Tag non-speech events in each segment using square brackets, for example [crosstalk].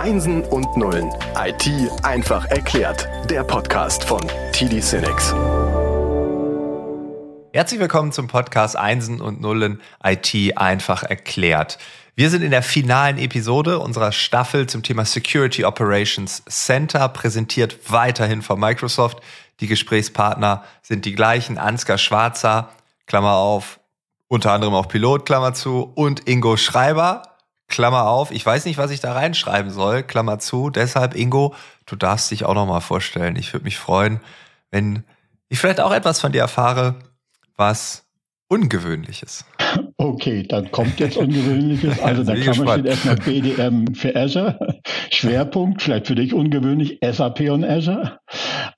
Einsen und Nullen. IT einfach erklärt. Der Podcast von TD Cinex. Herzlich willkommen zum Podcast Einsen und Nullen IT einfach erklärt. Wir sind in der finalen Episode unserer Staffel zum Thema Security Operations Center, präsentiert weiterhin von Microsoft. Die Gesprächspartner sind die gleichen, Ansgar Schwarzer, Klammer auf, unter anderem auch Pilot, Klammer zu, und Ingo Schreiber, Klammer auf. Ich weiß nicht, was ich da reinschreiben soll, Klammer zu. Deshalb, Ingo, du darfst dich auch nochmal vorstellen. Ich würde mich freuen, wenn ich vielleicht auch etwas von dir erfahre, was Ungewöhnliches. Okay, dann kommt jetzt Ungewöhnliches. [laughs] Also da kann man steht erstmal BDM für Azure. [laughs] Schwerpunkt, vielleicht für dich ungewöhnlich, SAP und Azure.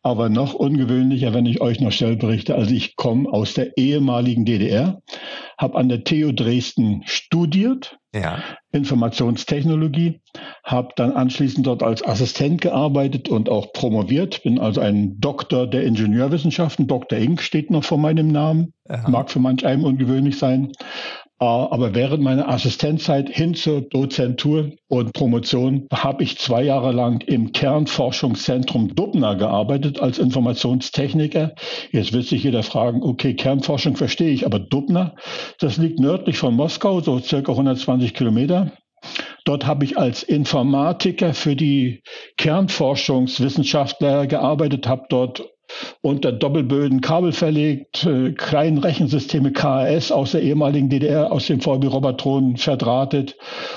Aber noch ungewöhnlicher, wenn ich euch noch schnell berichte. Also ich komme aus der ehemaligen DDR, habe an der TU Dresden studiert, ja. Informationstechnologie, habe dann anschließend dort als Assistent gearbeitet und auch promoviert, bin also ein Doktor der Ingenieurwissenschaften, Dr. Ink steht noch vor meinem Namen, Aha. mag für manch einem ungewöhnlich sein, aber während meiner Assistenzzeit hin zur Dozentur und Promotion habe ich zwei Jahre lang im Kernforschungszentrum Dubna gearbeitet als Informationstechniker. Jetzt wird sich jeder fragen, okay, Kernforschung verstehe ich, aber Dubna, das liegt nördlich von Moskau, so circa 120 Kilometer. Dort habe ich als Informatiker für die Kernforschungswissenschaftler gearbeitet, habe dort unter Doppelböden Kabel verlegt, äh, kleine Rechensysteme KAS aus der ehemaligen DDR, aus dem VB Robertron verdrahtet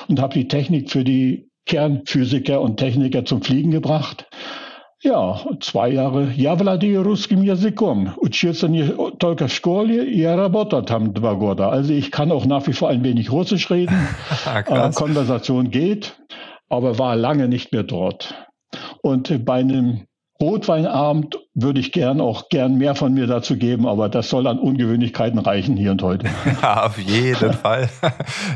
und habe die Technik für die Kernphysiker und Techniker zum Fliegen gebracht. Ja, zwei Jahre. Ja владею русским языком. Учился не только в школе, я работал там два года. Also ich kann auch nach wie vor ein wenig Russisch reden. [laughs] äh, Konversation geht, aber war lange nicht mehr dort. Und bei einem Rotweinabend würde ich gern auch gern mehr von mir dazu geben, aber das soll an Ungewöhnlichkeiten reichen hier und heute. [laughs] Ja, auf jeden [laughs] Fall.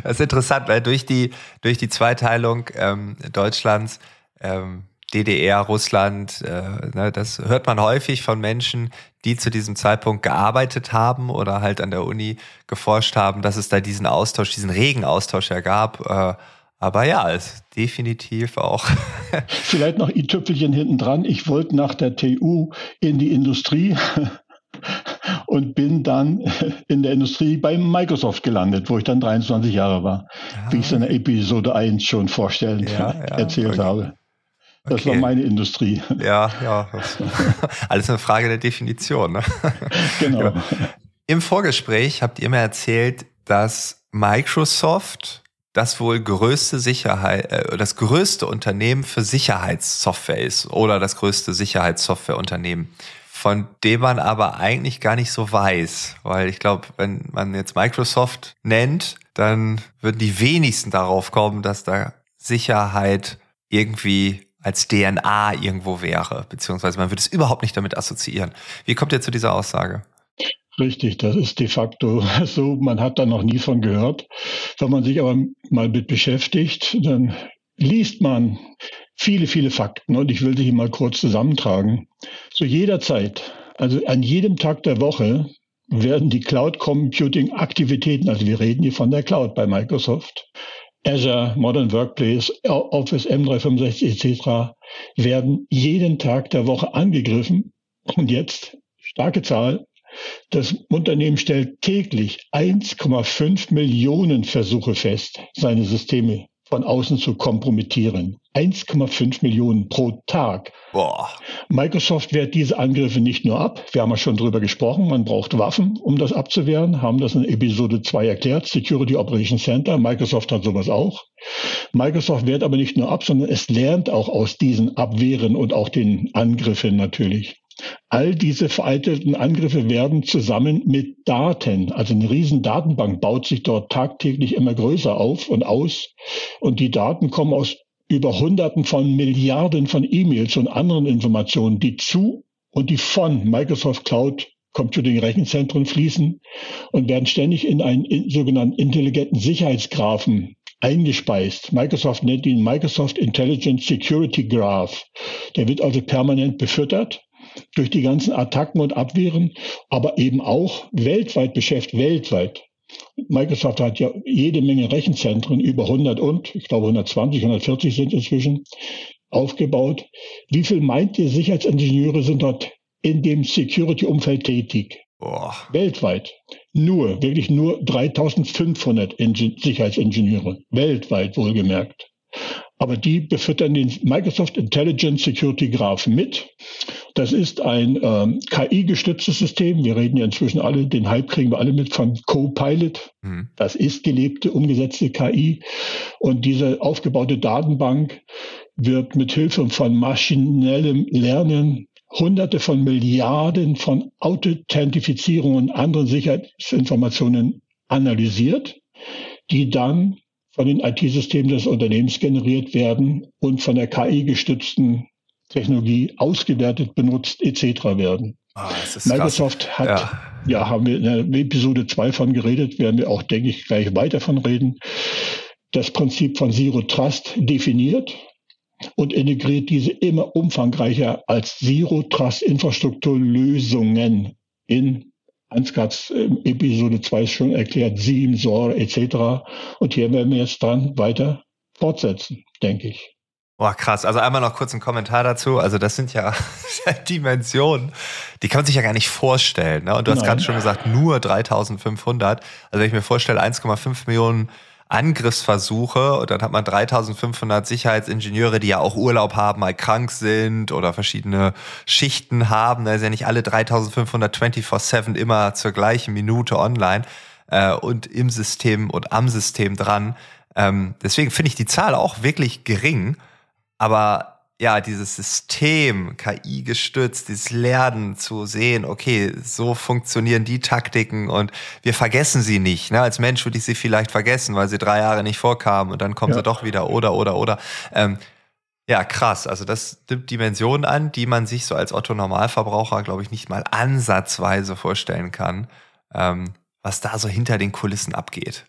Das ist interessant, weil durch die, durch die Zweiteilung ähm, Deutschlands, ähm, DDR, Russland, äh, ne, das hört man häufig von Menschen, die zu diesem Zeitpunkt gearbeitet haben oder halt an der Uni geforscht haben, dass es da diesen Austausch, diesen regen Austausch ja gab. Äh, aber ja, ist definitiv auch. [laughs] Vielleicht noch ein Tüpfelchen hinten dran. Ich wollte nach der TU in die Industrie [laughs] und bin dann [laughs] in der Industrie bei Microsoft gelandet, wo ich dann 23 Jahre war, ja. wie ich es in der Episode 1 schon vorstellen ja, ja, erzählt okay. habe. Das okay. war meine Industrie. Ja, ja. Alles eine Frage der Definition. Ne? Genau. genau. Im Vorgespräch habt ihr mir erzählt, dass Microsoft das wohl größte Sicherheit, äh, das größte Unternehmen für Sicherheitssoftware ist oder das größte Sicherheitssoftwareunternehmen, von dem man aber eigentlich gar nicht so weiß, weil ich glaube, wenn man jetzt Microsoft nennt, dann würden die wenigsten darauf kommen, dass da Sicherheit irgendwie als DNA irgendwo wäre, beziehungsweise man würde es überhaupt nicht damit assoziieren. Wie kommt ihr zu dieser Aussage? Richtig, das ist de facto [laughs] so. Man hat da noch nie von gehört. Wenn man sich aber mal mit beschäftigt, dann liest man viele, viele Fakten und ich will sie hier mal kurz zusammentragen. Zu jeder Zeit, also an jedem Tag der Woche, werden die Cloud Computing Aktivitäten, also wir reden hier von der Cloud bei Microsoft, Azure, Modern Workplace, Office M365 etc., werden jeden Tag der Woche angegriffen. Und jetzt, starke Zahl, das Unternehmen stellt täglich 1,5 Millionen Versuche fest, seine Systeme von außen zu kompromittieren. 1,5 Millionen pro Tag. Boah. Microsoft wehrt diese Angriffe nicht nur ab. Wir haben ja schon drüber gesprochen. Man braucht Waffen, um das abzuwehren. Haben das in Episode 2 erklärt. Security Operations Center. Microsoft hat sowas auch. Microsoft wehrt aber nicht nur ab, sondern es lernt auch aus diesen Abwehren und auch den Angriffen natürlich. All diese veralteten Angriffe werden zusammen mit Daten, also eine riesen Datenbank baut sich dort tagtäglich immer größer auf und aus. Und die Daten kommen aus über Hunderten von Milliarden von E-Mails und anderen Informationen, die zu und die von Microsoft Cloud Computing Rechenzentren fließen und werden ständig in einen sogenannten intelligenten Sicherheitsgraphen eingespeist. Microsoft nennt ihn Microsoft Intelligent Security Graph. Der wird also permanent befüttert durch die ganzen Attacken und Abwehren, aber eben auch weltweit beschäftigt, weltweit Microsoft hat ja jede Menge Rechenzentren, über 100 und, ich glaube 120, 140 sind inzwischen, aufgebaut. Wie viel meint ihr, Sicherheitsingenieure sind dort in dem Security-Umfeld tätig? Boah. Weltweit. Nur, wirklich nur 3500 Sicherheitsingenieure. Weltweit wohlgemerkt. Aber die befüttern den Microsoft Intelligent Security Graph mit. Das ist ein ähm, KI-gestütztes System. Wir reden ja inzwischen alle, den Hype kriegen wir alle mit von Copilot. Mhm. Das ist gelebte, umgesetzte KI. Und diese aufgebaute Datenbank wird mit Hilfe von maschinellem Lernen Hunderte von Milliarden von Authentifizierungen und anderen Sicherheitsinformationen analysiert, die dann von den IT-Systemen des Unternehmens generiert werden und von der KI-gestützten Technologie ausgewertet, benutzt etc. werden. Ah, Microsoft krass. hat, ja. ja. haben wir in der Episode 2 von geredet, werden wir auch, denke ich, gleich weiter von reden, das Prinzip von Zero Trust definiert und integriert diese immer umfangreicher als Zero Trust Infrastrukturlösungen in Ansgats Episode 2 schon erklärt, Sieben, SOAR etc. Und hier werden wir jetzt dran weiter fortsetzen, denke ich. Boah, krass. Also einmal noch kurz ein Kommentar dazu. Also das sind ja [laughs] Dimensionen, die kann man sich ja gar nicht vorstellen. Ne? Und du hast gerade schon gesagt, nur 3500. Also wenn ich mir vorstelle, 1,5 Millionen Angriffsversuche und dann hat man 3500 Sicherheitsingenieure, die ja auch Urlaub haben, mal krank sind oder verschiedene Schichten haben. Da ist ja nicht alle 3500 24-7 immer zur gleichen Minute online äh, und im System und am System dran. Ähm, deswegen finde ich die Zahl auch wirklich gering, aber ja, dieses System, KI gestützt, dieses Lernen zu sehen, okay, so funktionieren die Taktiken und wir vergessen sie nicht. Ne? Als Mensch würde ich sie vielleicht vergessen, weil sie drei Jahre nicht vorkamen und dann kommen ja. sie doch wieder oder, oder, oder. Ähm, ja, krass. Also das nimmt Dimensionen an, die man sich so als Otto Normalverbraucher, glaube ich, nicht mal ansatzweise vorstellen kann, ähm, was da so hinter den Kulissen abgeht.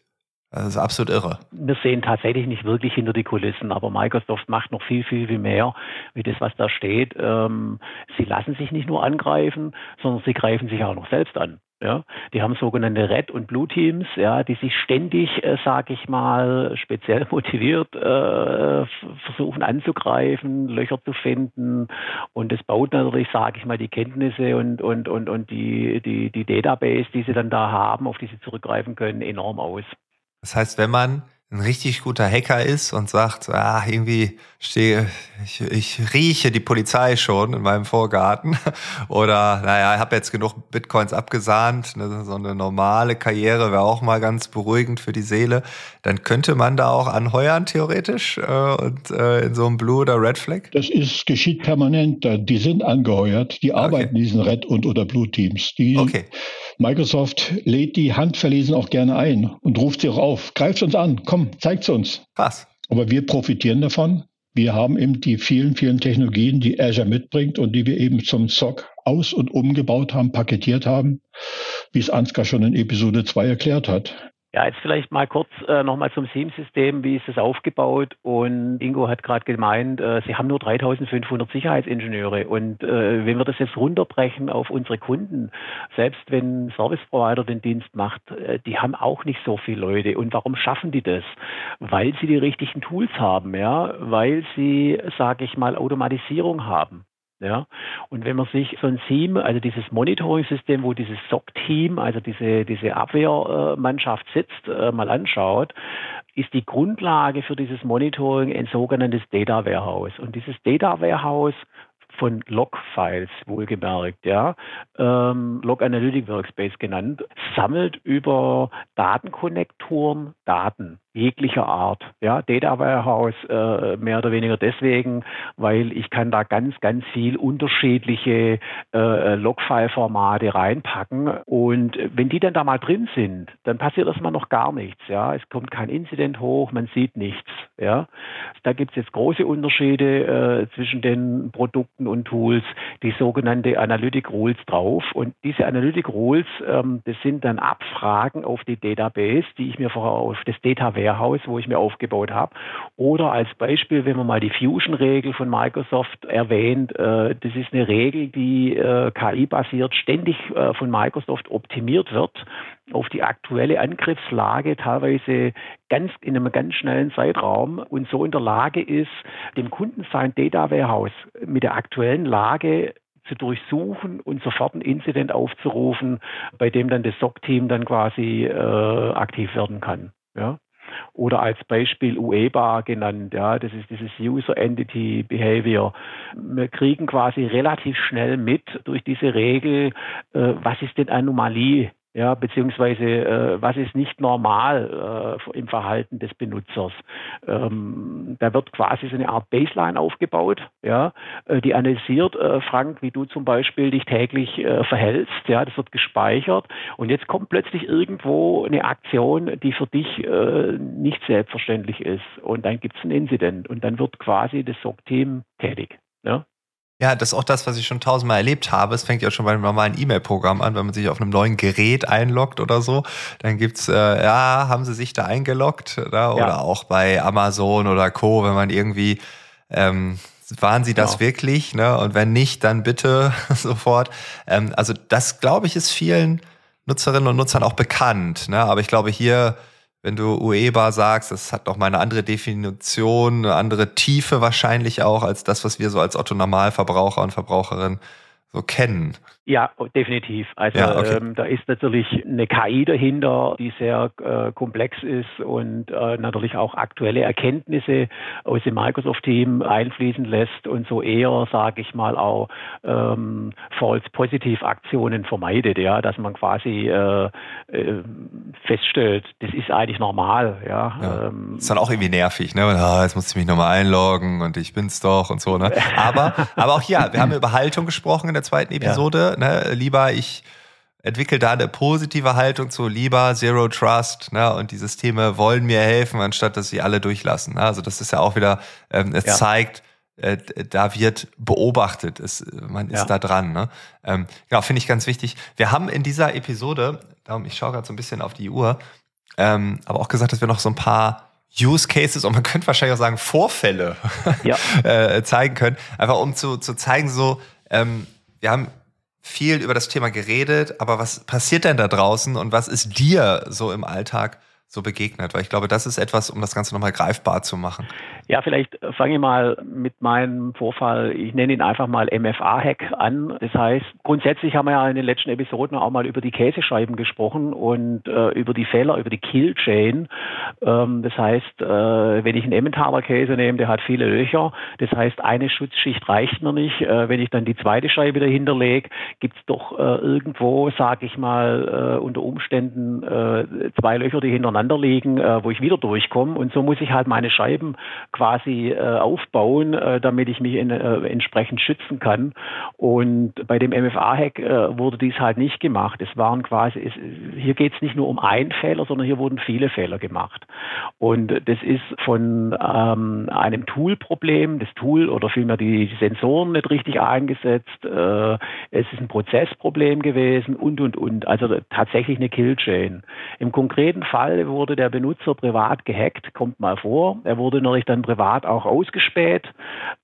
Das ist absolut irre. Wir sehen tatsächlich nicht wirklich hinter die Kulissen, aber Microsoft macht noch viel, viel, viel mehr wie das, was da steht. Ähm, sie lassen sich nicht nur angreifen, sondern sie greifen sich auch noch selbst an. Ja, die haben sogenannte Red- und Blue-Teams, ja, die sich ständig, äh, sage ich mal, speziell [laughs] motiviert äh, versuchen anzugreifen, Löcher zu finden. Und das baut natürlich, sage ich mal, die Kenntnisse und, und, und, und die, die, die Database, die sie dann da haben, auf die sie zurückgreifen können, enorm aus. Das heißt, wenn man ein richtig guter Hacker ist und sagt, ah, irgendwie stehe, ich, ich rieche die Polizei schon in meinem Vorgarten [laughs] oder naja, ich habe jetzt genug Bitcoins abgesahnt, ne, so eine normale Karriere wäre auch mal ganz beruhigend für die Seele, dann könnte man da auch anheuern theoretisch äh, und äh, in so einem Blue oder Red Flag? Das ist geschieht permanent, die sind angeheuert, die arbeiten okay. in diesen Red und oder Blue Teams. Die okay. Microsoft lädt die handverlesen auch gerne ein und ruft sie auch auf. Greift uns an, komm, zeigt es uns. Was? Aber wir profitieren davon. Wir haben eben die vielen, vielen Technologien, die Azure mitbringt und die wir eben zum SOC aus- und umgebaut haben, paketiert haben, wie es Ansgar schon in Episode 2 erklärt hat. Ja, jetzt vielleicht mal kurz äh, nochmal zum SIEM-System. Wie ist es aufgebaut? Und Ingo hat gerade gemeint, äh, Sie haben nur 3500 Sicherheitsingenieure. Und äh, wenn wir das jetzt runterbrechen auf unsere Kunden, selbst wenn Service Provider den Dienst macht, äh, die haben auch nicht so viele Leute. Und warum schaffen die das? Weil sie die richtigen Tools haben, ja, weil sie, sage ich mal, Automatisierung haben. Ja, und wenn man sich so ein SIEM, also dieses Monitoring-System, wo dieses SOC-Team, also diese, diese Abwehrmannschaft sitzt, äh, mal anschaut, ist die Grundlage für dieses Monitoring ein sogenanntes Data Warehouse. Und dieses Data Warehouse von Log-Files, wohlgemerkt, ja, ähm, Log Analytic Workspace genannt, sammelt über Datenkonnektoren Daten jeglicher Art. Ja, Data Warehouse äh, mehr oder weniger deswegen, weil ich kann da ganz, ganz viel unterschiedliche äh, Logfile-Formate reinpacken und wenn die dann da mal drin sind, dann passiert erstmal noch gar nichts. Ja, es kommt kein Incident hoch, man sieht nichts. Ja, da gibt es jetzt große Unterschiede äh, zwischen den Produkten und Tools, die sogenannte Analytic Rules drauf und diese Analytic Rules, ähm, das sind dann Abfragen auf die Database, die ich mir vorher auf das Data Warehouse, wo ich mir aufgebaut habe. Oder als Beispiel, wenn man mal die Fusion-Regel von Microsoft erwähnt, äh, das ist eine Regel, die äh, KI-basiert ständig äh, von Microsoft optimiert wird auf die aktuelle Angriffslage, teilweise ganz in einem ganz schnellen Zeitraum und so in der Lage ist, dem Kunden sein Data Warehouse mit der aktuellen Lage zu durchsuchen und sofort ein Incident aufzurufen, bei dem dann das SOC-Team dann quasi äh, aktiv werden kann. Ja? Oder als Beispiel UEBA genannt, ja, das ist dieses User Entity Behavior. Wir kriegen quasi relativ schnell mit durch diese Regel, äh, was ist denn Anomalie ja, beziehungsweise äh, was ist nicht normal äh, im Verhalten des Benutzers. Ähm, da wird quasi so eine Art Baseline aufgebaut, ja, äh, die analysiert, äh, Frank, wie du zum Beispiel dich täglich äh, verhältst, ja, das wird gespeichert und jetzt kommt plötzlich irgendwo eine Aktion, die für dich äh, nicht selbstverständlich ist und dann gibt es ein Incident und dann wird quasi das SOC-Team tätig. Ja. Ja, das ist auch das, was ich schon tausendmal erlebt habe. Es fängt ja schon bei einem normalen E-Mail-Programm an, wenn man sich auf einem neuen Gerät einloggt oder so. Dann gibt's, äh, ja, haben sie sich da eingeloggt? Oder, ja. oder auch bei Amazon oder Co., wenn man irgendwie, ähm, waren sie das genau. wirklich? Ne? Und wenn nicht, dann bitte [laughs] sofort. Ähm, also das, glaube ich, ist vielen Nutzerinnen und Nutzern auch bekannt. Ne? Aber ich glaube, hier wenn du UEBA sagst, das hat noch mal eine andere Definition, eine andere Tiefe wahrscheinlich auch als das, was wir so als Otto Normalverbraucher und Verbraucherin so kennen. Ja, definitiv. Also ja, okay. ähm, da ist natürlich eine KI dahinter, die sehr äh, komplex ist und äh, natürlich auch aktuelle Erkenntnisse aus dem Microsoft-Team einfließen lässt und so eher, sage ich mal, auch ähm, False-Positiv-Aktionen vermeidet, ja, dass man quasi äh, äh, feststellt, das ist eigentlich normal, ja. ja. Ähm, ist dann auch irgendwie nervig, ne? Ah, jetzt muss ich mich nochmal einloggen und ich bin's doch und so, ne? Aber, aber auch hier, wir haben über Haltung gesprochen in der zweiten Episode. Ja ne, lieber ich entwickle da eine positive Haltung zu lieber Zero Trust, ne, und die Systeme wollen mir helfen, anstatt dass sie alle durchlassen. Ne? Also das ist ja auch wieder, ähm, es ja. zeigt, äh, da wird beobachtet, es, man ist ja. da dran. Ne? Ähm, genau, finde ich ganz wichtig. Wir haben in dieser Episode, darum, ich schaue gerade so ein bisschen auf die Uhr, ähm, aber auch gesagt, dass wir noch so ein paar Use Cases und man [laughs] könnte wahrscheinlich auch sagen Vorfälle ja. [laughs] äh, zeigen können, einfach um zu, zu zeigen, so, ähm, wir haben viel über das Thema geredet, aber was passiert denn da draußen und was ist dir so im Alltag so begegnet? Weil ich glaube, das ist etwas, um das Ganze nochmal greifbar zu machen. Ja, vielleicht fange ich mal mit meinem Vorfall, ich nenne ihn einfach mal MFA-Hack an. Das heißt, grundsätzlich haben wir ja in den letzten Episoden auch mal über die Käsescheiben gesprochen und äh, über die Fehler, über die Killchain. Ähm, das heißt, äh, wenn ich einen Emmentaler Käse nehme, der hat viele Löcher. Das heißt, eine Schutzschicht reicht mir nicht. Äh, wenn ich dann die zweite Scheibe dahinter lege, gibt es doch äh, irgendwo, sage ich mal, äh, unter Umständen äh, zwei Löcher, die hintereinander liegen, wo ich wieder durchkomme. Und so muss ich halt meine Scheiben äh, aufbauen, äh, damit ich mich in, äh, entsprechend schützen kann. Und bei dem MFA-Hack äh, wurde dies halt nicht gemacht. Es waren quasi, es, hier geht es nicht nur um einen Fehler, sondern hier wurden viele Fehler gemacht. Und das ist von ähm, einem Tool-Problem, das Tool oder vielmehr die, die Sensoren nicht richtig eingesetzt, äh, es ist ein Prozessproblem gewesen und und und. Also tatsächlich eine Killchain. Im konkreten Fall wurde der Benutzer privat gehackt, kommt mal vor. Er wurde natürlich dann privat auch ausgespäht.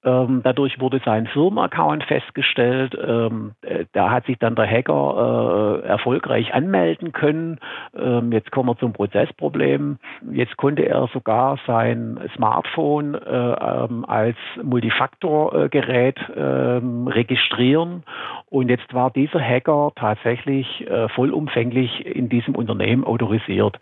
Ähm, dadurch wurde sein Firmenaccount festgestellt. Ähm, äh, da hat sich dann der Hacker äh, erfolgreich anmelden können. Ähm, jetzt kommen wir zum Prozessproblem. Jetzt konnte er sogar sein Smartphone äh, ähm, als Multifaktorgerät ähm, registrieren. Und jetzt war dieser Hacker tatsächlich äh, vollumfänglich in diesem Unternehmen autorisiert.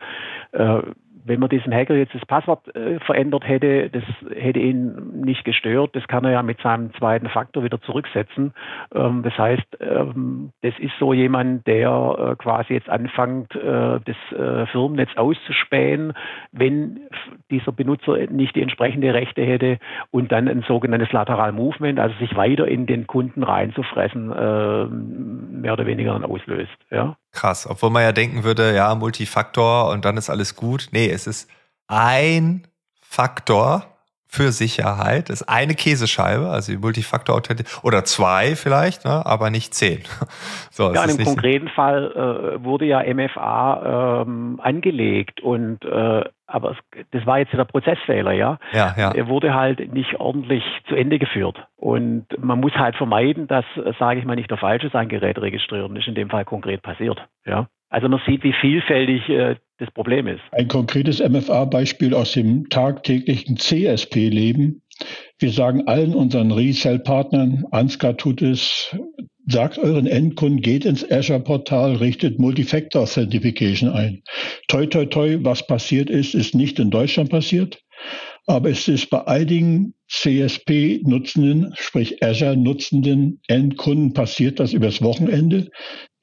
Wenn man diesem Hacker jetzt das Passwort äh, verändert hätte, das hätte ihn nicht gestört. Das kann er ja mit seinem zweiten Faktor wieder zurücksetzen. Ähm, das heißt, ähm, das ist so jemand, der äh, quasi jetzt anfängt, äh, das äh, Firmennetz auszuspähen, wenn dieser Benutzer nicht die entsprechende Rechte hätte und dann ein sogenanntes Lateral Movement, also sich weiter in den Kunden reinzufressen, äh, mehr oder weniger dann auslöst. Ja. Krass, obwohl man ja denken würde, ja, Multifaktor und dann ist alles gut. Nee, es ist ein Faktor für Sicherheit. Das ist eine Käsescheibe, also die Multifaktor Authentifizierung oder zwei vielleicht, ne, aber nicht zehn. [laughs] So, ja, im konkreten Fall äh, wurde ja MFA ähm, angelegt und äh, aber es, das war jetzt der Prozessfehler, ja. ja, ja. Er wurde halt nicht ordentlich zu Ende geführt. Und man muss halt vermeiden, dass, sage ich mal, nicht der falsche sein Gerät registriert und ist in dem Fall konkret passiert. Ja. Also man sieht, wie vielfältig äh, das Problem ist. Ein konkretes MFA-Beispiel aus dem tagtäglichen CSP-Leben. Wir sagen allen unseren Resell-Partnern, Ansgar tut es, sagt euren Endkunden, geht ins Azure-Portal, richtet Multifactor Authentication ein. Toi, toi, toi, was passiert ist, ist nicht in Deutschland passiert, aber es ist bei einigen CSP-nutzenden, sprich Azure-nutzenden Endkunden passiert das übers Wochenende.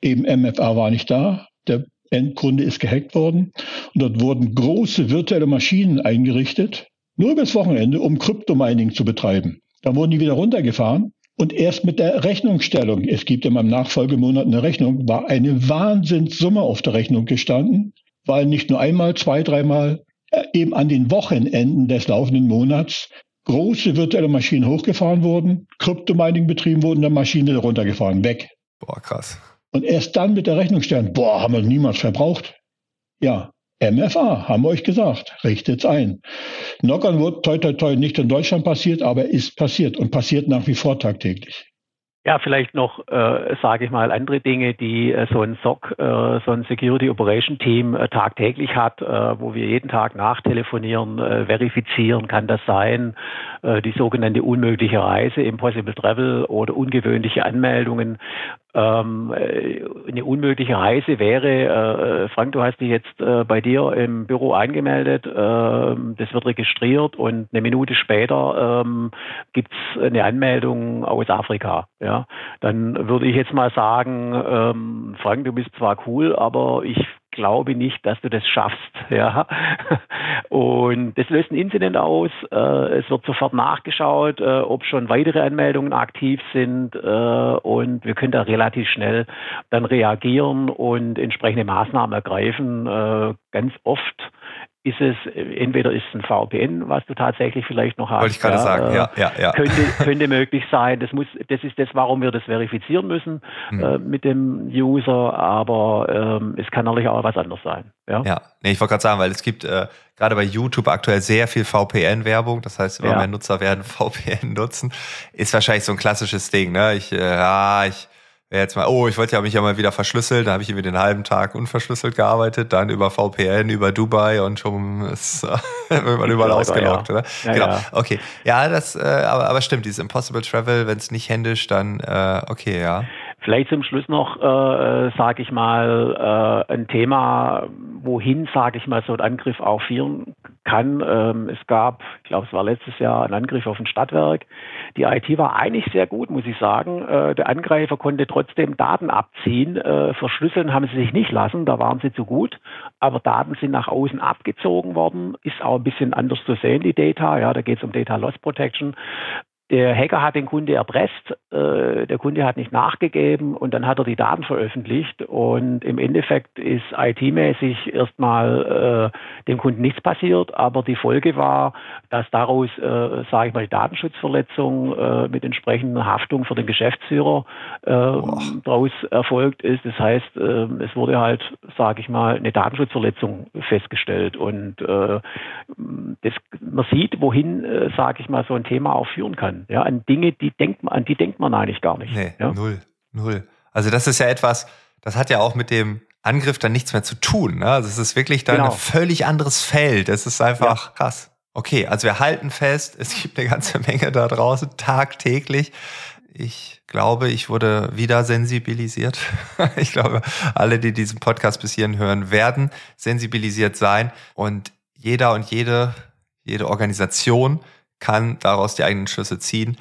Eben MFA war nicht da, der Endkunde ist gehackt worden und dort wurden große virtuelle Maschinen eingerichtet, nur übers Wochenende, um Kryptomining zu betreiben. Da wurden die wieder runtergefahren und erst mit der Rechnungsstellung, es gibt immer im Nachfolgemonat eine Rechnung, war eine Wahnsinnssumme auf der Rechnung gestanden, weil nicht nur einmal, zwei, dreimal, äh, eben an den Wochenenden des laufenden Monats große virtuelle Maschinen hochgefahren wurden, Kryptomining betrieben wurden, dann Maschine runtergefahren, weg. Boah, krass. Und erst dann mit der Rechnungsstellung, boah, haben wir niemals verbraucht. Ja, MFA, haben wir euch gesagt, richtet's ein. Knockern wird toi toi toi nicht in Deutschland passiert, aber ist passiert und passiert nach wie vor tagtäglich. Ja, vielleicht noch, äh, sage ich mal, andere Dinge, die äh, so ein SOC, äh, so ein Security Operation Team äh, tagtäglich hat, äh, wo wir jeden Tag nachtelefonieren, äh, verifizieren, kann das sein, äh, die sogenannte unmögliche Reise, Impossible Travel oder ungewöhnliche Anmeldungen. Ähm, äh, eine unmögliche Reise wäre, äh, Frank, du hast dich jetzt äh, bei dir im Büro angemeldet, äh, das wird registriert und eine Minute später ähm, gibt es eine Anmeldung aus Afrika. Ja, dann würde ich jetzt mal sagen, ähm, Frank, du bist zwar cool, aber ich glaube nicht, dass du das schaffst. [laughs] Ja. Und das löst ein Incident aus. Äh, es wird sofort nachgeschaut, äh, ob schon weitere Anmeldungen aktiv sind. Äh, und wir können da relativ schnell dann reagieren und entsprechende Maßnahmen ergreifen. Ganz oft ist es, entweder ist es ein VPN, was du tatsächlich vielleicht noch hast. Wollte ich gerade ja, sagen, ja, ja, ja. Könnte, [laughs] könnte möglich sein. Das muss, das ist das, warum wir das verifizieren müssen hm. äh, mit dem User, aber ähm, es kann natürlich auch was anderes sein. Ja, ja. Nee, ich wollte gerade sagen, weil es gibt äh, gerade bei YouTube aktuell sehr viel VPN-Werbung. Das heißt, immer ja. mehr Nutzer werden [laughs] VPN nutzen. Ist wahrscheinlich so ein klassisches Ding, ne? Ich, äh, ja, ich jetzt mal, oh, ich wollte ja mich ja mal wieder verschlüsseln, da habe ich irgendwie den halben Tag unverschlüsselt gearbeitet, dann über VPN, über Dubai und schon ist [laughs] wird man überall ausgelockt, ja. oder? Ja, genau. Ja. Okay. Ja, das, äh, aber, aber stimmt, dieses Impossible Travel, wenn es nicht händisch, dann äh, okay, ja. Vielleicht zum Schluss noch, äh, sage ich mal, äh, ein Thema, wohin, sage ich mal, so ein Angriff auch führen kann. Ähm, es gab, ich glaube, es war letztes Jahr ein Angriff auf ein Stadtwerk. Die IT war eigentlich sehr gut, muss ich sagen. Äh, der Angreifer konnte trotzdem Daten abziehen. Äh, verschlüsseln haben sie sich nicht lassen, da waren sie zu gut. Aber Daten sind nach außen abgezogen worden. Ist auch ein bisschen anders zu sehen, die Data. Ja, da geht es um Data Loss Protection. Der Hacker hat den Kunde erpresst, äh, der Kunde hat nicht nachgegeben und dann hat er die Daten veröffentlicht und im Endeffekt ist IT-mäßig erstmal äh, dem Kunden nichts passiert, aber die Folge war, dass daraus, äh, sage ich mal, die Datenschutzverletzung äh, mit entsprechender Haftung für den Geschäftsführer äh, daraus erfolgt ist. Das heißt, äh, es wurde halt, sage ich mal, eine Datenschutzverletzung festgestellt und äh, das, man sieht, wohin, äh, sage ich mal, so ein Thema auch führen kann ja, an Dinge, die denkt man, an die denkt man eigentlich gar nicht. Nee, ja? null, null. Also das ist ja etwas, das hat ja auch mit dem Angriff dann nichts mehr zu tun. Ne? Also es ist wirklich dann genau. ein völlig anderes Feld. Es ist einfach ja. krass. Okay, also wir halten fest, es gibt eine ganze [laughs] Menge da draußen, tagtäglich. Ich glaube, ich wurde wieder sensibilisiert. [laughs] Ich glaube, alle, die diesen Podcast bis hierhin hören, werden sensibilisiert sein. Und jeder und jede, jede Organisation kann daraus die eigenen Schlüsse ziehen.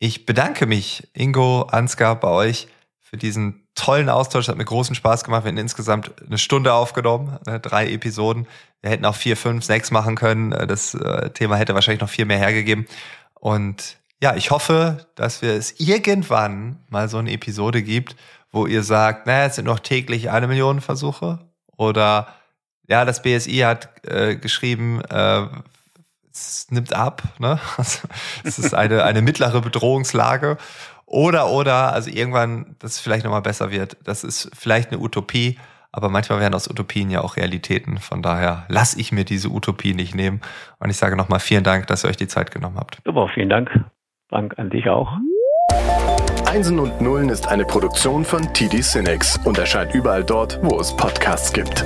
Ich bedanke mich, Ingo, Ansgar, bei euch für diesen tollen Austausch. Hat mir großen Spaß gemacht. Wir haben insgesamt eine Stunde aufgenommen, ne, drei Episoden. Wir hätten auch vier, fünf, sechs machen können. Das äh, Thema hätte wahrscheinlich noch viel mehr hergegeben. Und ja, ich hoffe, dass wir es irgendwann mal so eine Episode gibt, wo ihr sagt, naja, es sind noch täglich eine Million Versuche. Oder ja, das BSI hat äh, geschrieben, äh, es nimmt ab, ne? [laughs] Also, es ist eine, eine mittlere Bedrohungslage. Oder, oder, also irgendwann, dass es vielleicht nochmal besser wird. Das ist vielleicht eine Utopie, aber manchmal werden aus Utopien ja auch Realitäten. Von daher lasse ich mir diese Utopie nicht nehmen. Und ich sage nochmal vielen Dank, dass ihr euch die Zeit genommen habt. Super, vielen Dank. Dank an dich auch. Einsen und Nullen ist eine Produktion von TD Cinex und erscheint überall dort, wo es Podcasts gibt.